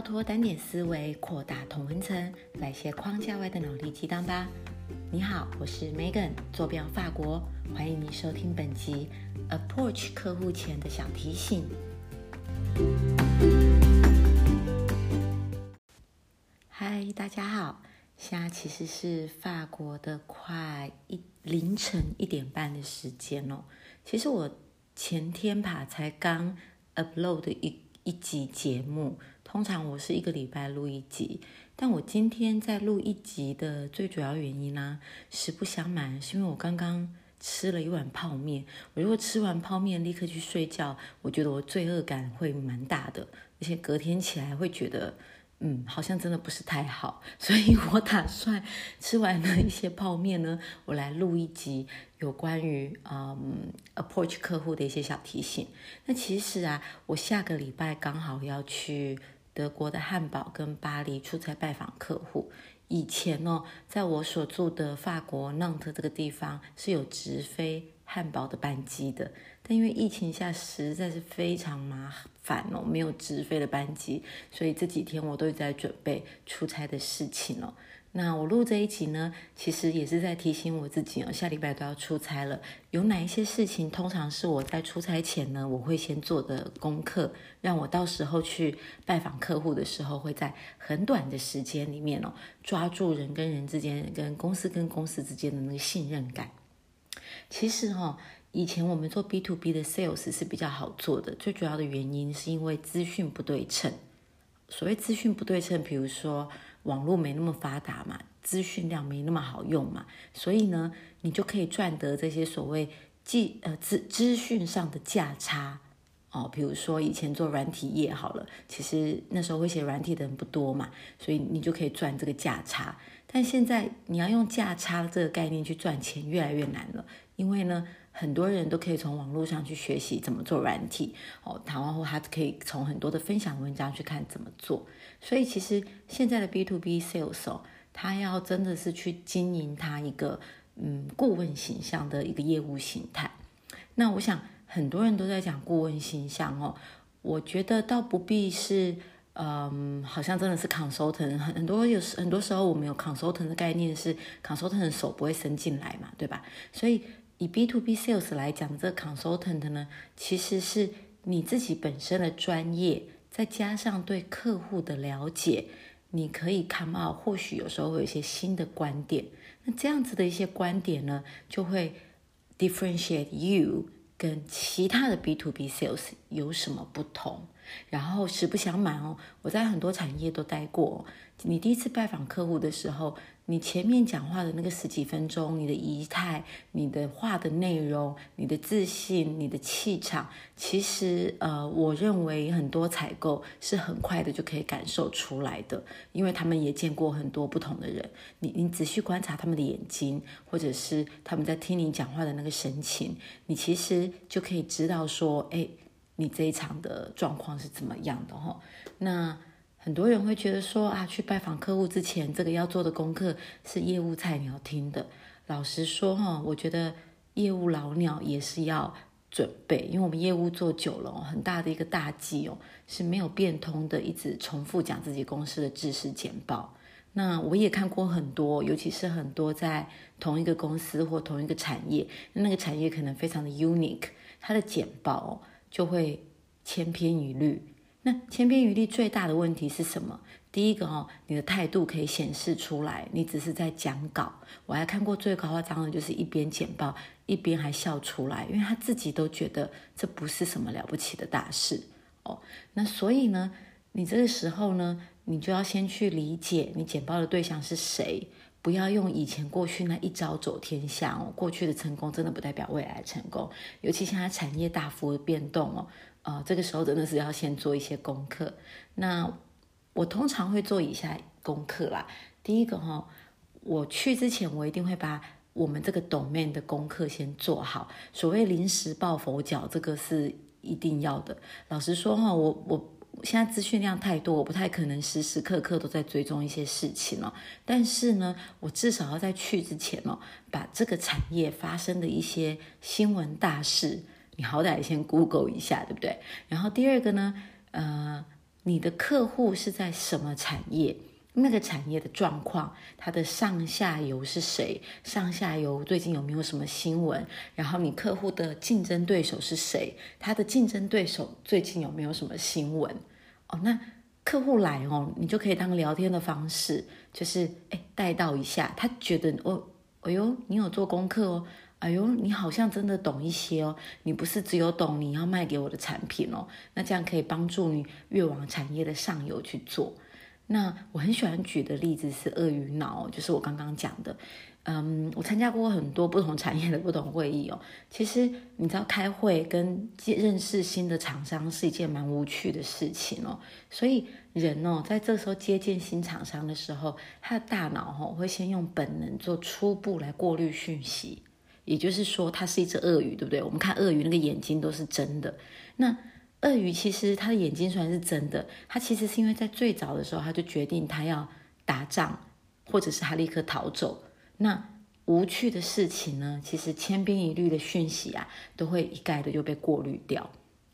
跳脱单点思维，扩大同温层，来些框架外的脑力激荡吧！你好，我是 Megan，坐标法国，欢迎你收听本集 Approach 客户前的小提醒。嗨，大家好，现在其实是法国的快一凌晨一点半的时间哦。其实我前天吧才刚 upload 一一集节目。通常我是一个礼拜录一集，但我今天在录一集的最主要原因呢，实不相瞒，是因为我刚刚吃了一碗泡面。我如果吃完泡面立刻去睡觉，我觉得我罪恶感会蛮大的，而且隔天起来会觉得。嗯，好像真的不是太好，所以我打算吃完了一些泡面呢，我来录一集有关于嗯 approach 客户的一些小提醒。那其实啊，我下个礼拜刚好要去德国的汉堡跟巴黎出差拜访客户。以前哦，在我所住的法国浪特这个地方是有直飞汉堡的班机的，但因为疫情下实在是非常麻烦哦，没有直飞的班机，所以这几天我都在准备出差的事情哦。那我录这一集呢，其实也是在提醒我自己哦，下礼拜都要出差了，有哪一些事情，通常是我在出差前呢，我会先做的功课，让我到时候去拜访客户的时候，会在很短的时间里面哦，抓住人跟人之间、跟公司跟公司之间的那个信任感。其实哈，以前我们做 B to B 的 sales 是比较好做的，最主要的原因是因为资讯不对称。所谓资讯不对称，比如说。网络没那么发达嘛，资讯量没那么好用嘛，所以呢，你就可以赚得这些所谓记呃资资讯上的价差哦。比如说以前做软体业好了，其实那时候会写软体的人不多嘛，所以你就可以赚这个价差。但现在你要用价差这个概念去赚钱，越来越难了，因为呢。很多人都可以从网络上去学习怎么做软体哦，谈完后他可以从很多的分享文章去看怎么做。所以其实现在的 B to B sales 哦，他要真的是去经营他一个嗯顾问形象的一个业务形态。那我想很多人都在讲顾问形象哦，我觉得倒不必是嗯，好像真的是 consultant 很很多有时很多时候我们有 consultant 的概念是 consultant 的手不会伸进来嘛，对吧？所以。以 B to B sales 来讲，这 consultant 呢，其实是你自己本身的专业，再加上对客户的了解，你可以 come out，或许有时候会有一些新的观点。那这样子的一些观点呢，就会 differentiate you 跟其他的 B to B sales 有什么不同。然后实不相瞒哦，我在很多产业都待过。你第一次拜访客户的时候。你前面讲话的那个十几分钟，你的仪态、你的话的内容、你的自信、你的气场，其实呃，我认为很多采购是很快的就可以感受出来的，因为他们也见过很多不同的人。你你仔细观察他们的眼睛，或者是他们在听你讲话的那个神情，你其实就可以知道说，哎，你这一场的状况是怎么样的哈？那。很多人会觉得说啊，去拜访客户之前，这个要做的功课是业务菜鸟听的。老实说哈，我觉得业务老鸟也是要准备，因为我们业务做久了，很大的一个大忌哦是没有变通的，一直重复讲自己公司的知识简报。那我也看过很多，尤其是很多在同一个公司或同一个产业，那个产业可能非常的 unique，它的简报就会千篇一律。那千篇一律最大的问题是什么？第一个哦，你的态度可以显示出来，你只是在讲稿。我还看过最夸张的，就是一边简报一边还笑出来，因为他自己都觉得这不是什么了不起的大事哦。那所以呢，你这个时候呢，你就要先去理解你简报的对象是谁，不要用以前过去那一招走天下哦。过去的成功真的不代表未来成功，尤其现在产业大幅的变动哦。啊，这个时候真的是要先做一些功课。那我通常会做以下功课啦。第一个哈，我去之前我一定会把我们这个懂妹的功课先做好。所谓临时抱佛脚，这个是一定要的。老实说哈，我我现在资讯量太多，我不太可能时时刻刻都在追踪一些事情了。但是呢，我至少要在去之前哦，把这个产业发生的一些新闻大事。你好歹先 Google 一下，对不对？然后第二个呢，呃，你的客户是在什么产业？那个产业的状况，它的上下游是谁？上下游最近有没有什么新闻？然后你客户的竞争对手是谁？他的竞争对手最近有没有什么新闻？哦，那客户来哦，你就可以当聊天的方式，就是哎带到一下，他觉得哦，哎呦，你有做功课哦，哎呦，你好像真的懂一些哦，你不是只有懂你要卖给我的产品哦，那这样可以帮助你越往产业的上游去做。那我很喜欢举的例子是鳄鱼脑，就是我刚刚讲的。嗯，我参加过很多不同产业的不同会议哦。其实你知道，开会跟认识新的厂商是一件蛮无趣的事情哦。所以人哦，在这时候接见新厂商的时候，他的大脑哈会先用本能做初步来过滤讯息。也就是说，它是一只鳄鱼，对不对？我们看鳄鱼那个眼睛都是真的。那鳄鱼其实它的眼睛虽然是真的，它其实是因为在最早的时候，它就决定它要打仗，或者是它立刻逃走。那无趣的事情呢，其实千篇一律的讯息啊，都会一概的就被过滤掉。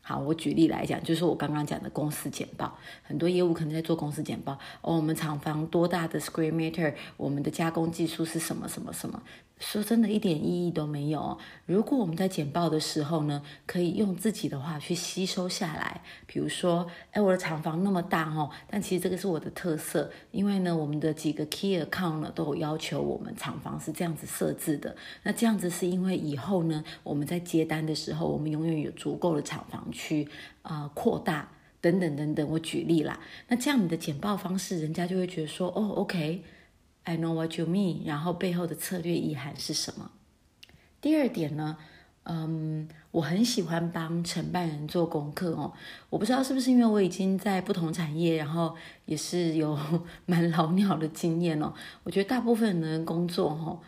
好，我举例来讲，就是我刚刚讲的公司简报，很多业务可能在做公司简报。哦，我们厂房多大的 square meter，我们的加工技术是什么什么什么。说真的，一点意义都没有。如果我们在简报的时候呢，可以用自己的话去吸收下来，比如说，哎，我的厂房那么大哦，但其实这个是我的特色，因为呢，我们的几个 key account 呢都有要求我们厂房是这样子设置的。那这样子是因为以后呢，我们在接单的时候，我们永远有足够的厂房去啊扩大等等等等。我举例啦，那这样你的简报方式，人家就会觉得说，哦，OK。I know what you mean，然后背后的策略意涵是什么？第二点呢，嗯，我很喜欢帮承办人做功课哦。我不知道是不是因为我已经在不同产业，然后也是有 蛮老鸟的经验哦。我觉得大部分的人工作哈，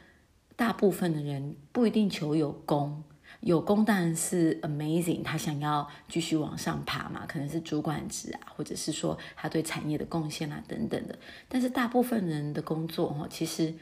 大部分的人不一定求有功。有功当然是 amazing，他想要继续往上爬嘛，可能是主管职啊，或者是说他对产业的贡献啊等等的。但是大部分人的工作哈，其实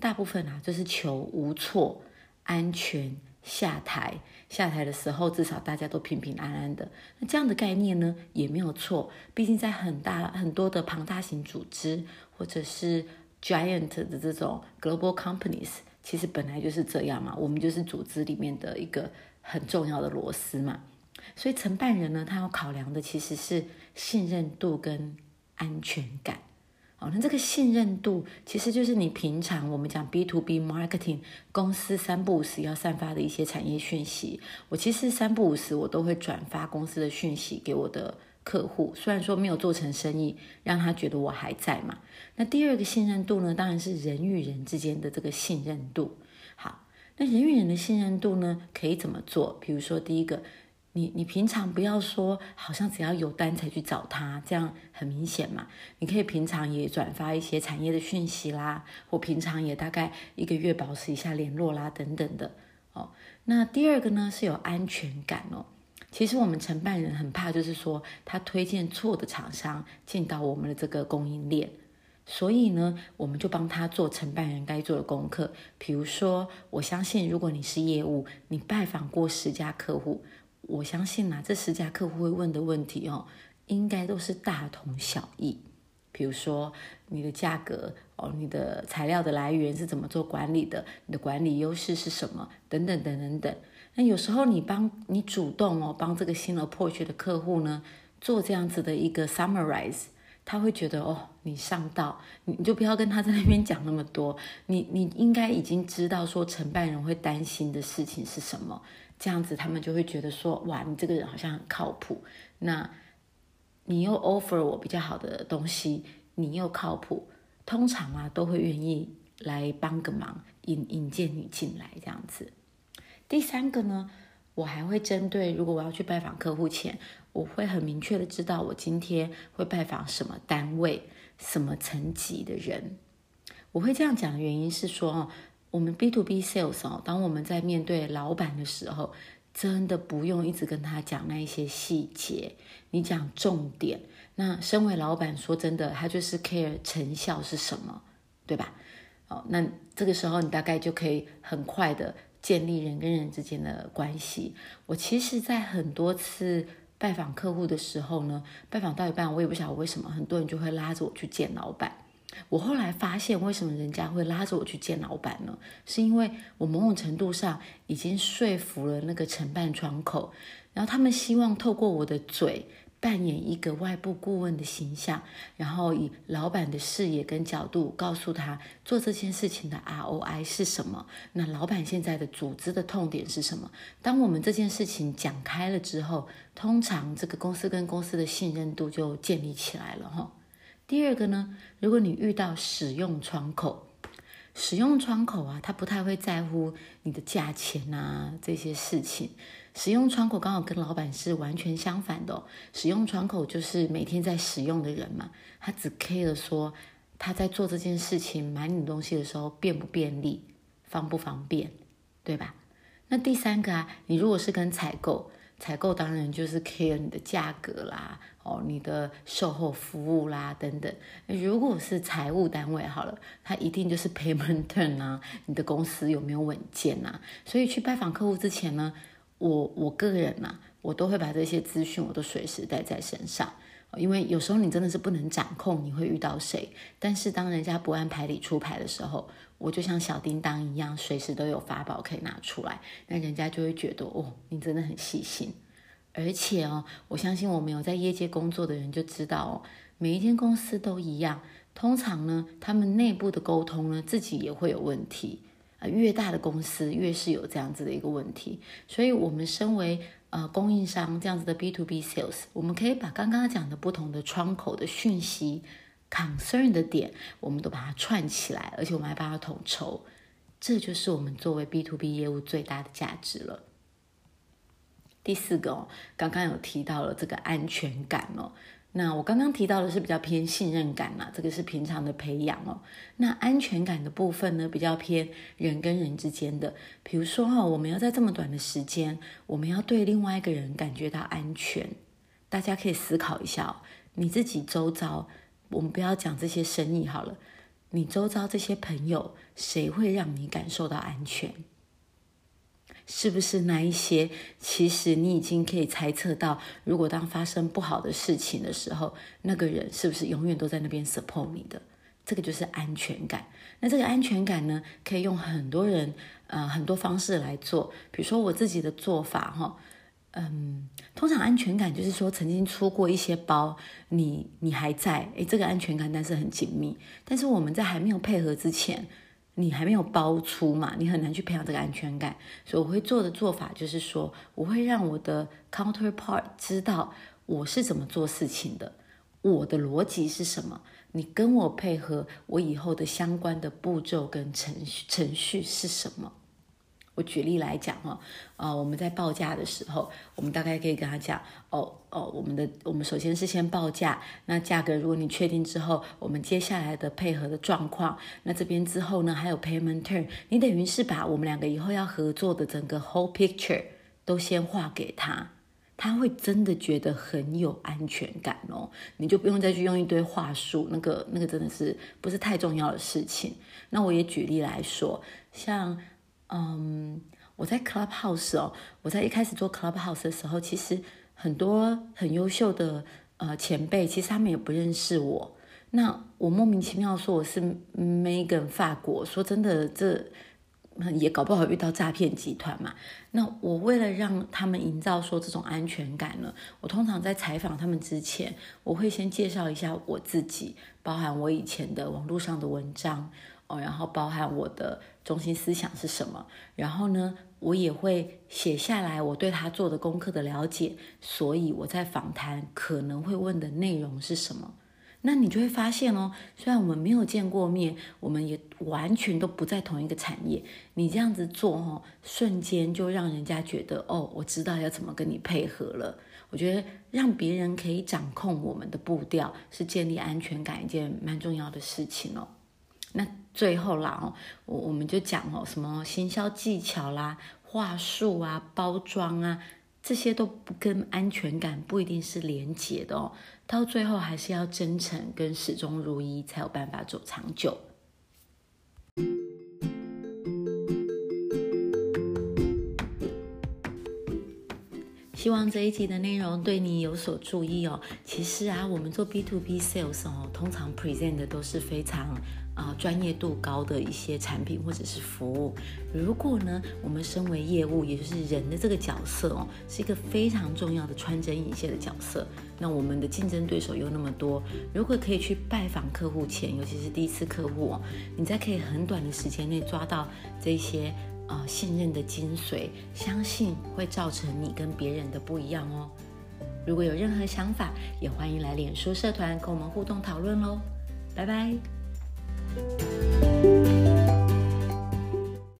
大部分啊就是求无错、安全下台。下台的时候至少大家都平平安安的。那这样的概念呢也没有错，毕竟在很大很多的庞大型组织或者是 giant 的这种 global companies。其实本来就是这样嘛，我们就是组织里面的一个很重要的螺丝嘛，所以承办人呢，他要考量的其实是信任度跟安全感。哦，那这个信任度其实就是你平常我们讲 B to B marketing 公司三不五时要散发的一些产业讯息，我其实三不五时我都会转发公司的讯息给我的。客户虽然说没有做成生意，让他觉得我还在嘛。那第二个信任度呢，当然是人与人之间的这个信任度。好，那人与人的信任度呢，可以怎么做？比如说，第一个，你你平常不要说，好像只要有单才去找他，这样很明显嘛。你可以平常也转发一些产业的讯息啦，或平常也大概一个月保持一下联络啦，等等的。哦，那第二个呢，是有安全感哦。其实我们承办人很怕，就是说他推荐错的厂商进到我们的这个供应链，所以呢，我们就帮他做承办人该做的功课。比如说，我相信如果你是业务，你拜访过十家客户，我相信呐，这十家客户会问的问题哦，应该都是大同小异。比如说你的价格哦，你的材料的来源是怎么做管理的，你的管理优势是什么，等等等等等。那有时候你帮你主动哦，帮这个新而破缺的客户呢做这样子的一个 summarize，他会觉得哦，你上道，你你就不要跟他在那边讲那么多，你你应该已经知道说承办人会担心的事情是什么，这样子他们就会觉得说哇，你这个人好像很靠谱，那你又 offer 我比较好的东西，你又靠谱，通常啊都会愿意来帮个忙，引引荐你进来这样子。第三个呢，我还会针对，如果我要去拜访客户前，我会很明确的知道我今天会拜访什么单位、什么层级的人。我会这样讲的原因是说，哦，我们 B to B sales 哦，当我们在面对老板的时候，真的不用一直跟他讲那一些细节，你讲重点。那身为老板，说真的，他就是 care 成效是什么，对吧？哦，那这个时候你大概就可以很快的。建立人跟人之间的关系。我其实，在很多次拜访客户的时候呢，拜访到一半，我也不晓得为什么，很多人就会拉着我去见老板。我后来发现，为什么人家会拉着我去见老板呢？是因为我某种程度上已经说服了那个承办窗口，然后他们希望透过我的嘴扮演一个外部顾问的形象，然后以老板的视野跟角度告诉他做这件事情的 ROI 是什么。那老板现在的组织的痛点是什么？当我们这件事情讲开了之后，通常这个公司跟公司的信任度就建立起来了哈。第二个呢，如果你遇到使用窗口，使用窗口啊，他不太会在乎你的价钱啊这些事情。使用窗口刚好跟老板是完全相反的。使用窗口就是每天在使用的人嘛，他只 care 说他在做这件事情买你东西的时候便不便利、方不方便，对吧？那第三个啊，你如果是跟采购。采购当然就是 care 你的价格啦，哦，你的售后服务啦等等。如果是财务单位好了，他一定就是 payment turn 啊，你的公司有没有稳健啊？所以去拜访客户之前呢，我我个人嘛，我都会把这些资讯我都随时带在身上，因为有时候你真的是不能掌控你会遇到谁，但是当人家不按牌理出牌的时候。我就像小叮当一样，随时都有法宝可以拿出来，那人家就会觉得哦，你真的很细心。而且哦，我相信我们有在业界工作的人就知道哦，每一间公司都一样，通常呢，他们内部的沟通呢，自己也会有问题越大的公司越是有这样子的一个问题，所以我们身为呃供应商这样子的 B to B sales，我们可以把刚刚讲的不同的窗口的讯息。concern 的点，我们都把它串起来，而且我们还把它统筹，这就是我们作为 B to B 业务最大的价值了。第四个哦，刚刚有提到了这个安全感哦，那我刚刚提到的是比较偏信任感嘛，这个是平常的培养哦。那安全感的部分呢，比较偏人跟人之间的，比如说哈，我们要在这么短的时间，我们要对另外一个人感觉到安全，大家可以思考一下哦，你自己周遭。我们不要讲这些生意好了，你周遭这些朋友，谁会让你感受到安全？是不是那一些？其实你已经可以猜测到，如果当发生不好的事情的时候，那个人是不是永远都在那边 support 你的？这个就是安全感。那这个安全感呢，可以用很多人呃很多方式来做，比如说我自己的做法哈。嗯，通常安全感就是说，曾经出过一些包，你你还在，诶，这个安全感但是很紧密。但是我们在还没有配合之前，你还没有包出嘛，你很难去培养这个安全感。所以我会做的做法就是说，我会让我的 counterpart 知道我是怎么做事情的，我的逻辑是什么，你跟我配合，我以后的相关的步骤跟程序程序是什么。我举例来讲哈，呃，我们在报价的时候，我们大概可以跟他讲，哦哦，我们的我们首先是先报价，那价格如果你确定之后，我们接下来的配合的状况，那这边之后呢还有 payment term，你等于是把我们两个以后要合作的整个 whole picture 都先画给他，他会真的觉得很有安全感哦，你就不用再去用一堆话术，那个那个真的是不是太重要的事情。那我也举例来说，像。嗯，我在 Clubhouse 哦，我在一开始做 Clubhouse 的时候，其实很多很优秀的呃前辈，其实他们也不认识我。那我莫名其妙说我是 Megan 法国，说真的，这也搞不好遇到诈骗集团嘛。那我为了让他们营造说这种安全感呢，我通常在采访他们之前，我会先介绍一下我自己，包含我以前的网络上的文章。哦，然后包含我的中心思想是什么，然后呢，我也会写下来我对他做的功课的了解，所以我在访谈可能会问的内容是什么，那你就会发现哦，虽然我们没有见过面，我们也完全都不在同一个产业，你这样子做哦，瞬间就让人家觉得哦，我知道要怎么跟你配合了。我觉得让别人可以掌控我们的步调，是建立安全感一件蛮重要的事情哦。那最后啦，哦，我我们就讲哦，什么行销技巧啦、话术啊、包装啊，这些都不跟安全感不一定是连结的哦。到最后还是要真诚跟始终如一，才有办法走长久。希望这一集的内容对你有所注意哦。其实啊，我们做 B to B sales 哦，通常 present 的都是非常啊专业度高的一些产品或者是服务。如果呢，我们身为业务，也就是人的这个角色哦，是一个非常重要的穿针引线的角色。那我们的竞争对手又那么多，如果可以去拜访客户前，尤其是第一次客户哦，你在可以很短的时间内抓到这些。啊，信任的精髓，相信会造成你跟别人的不一样哦。如果有任何想法，也欢迎来脸书社团跟我们互动讨论喽。拜拜。Thank you.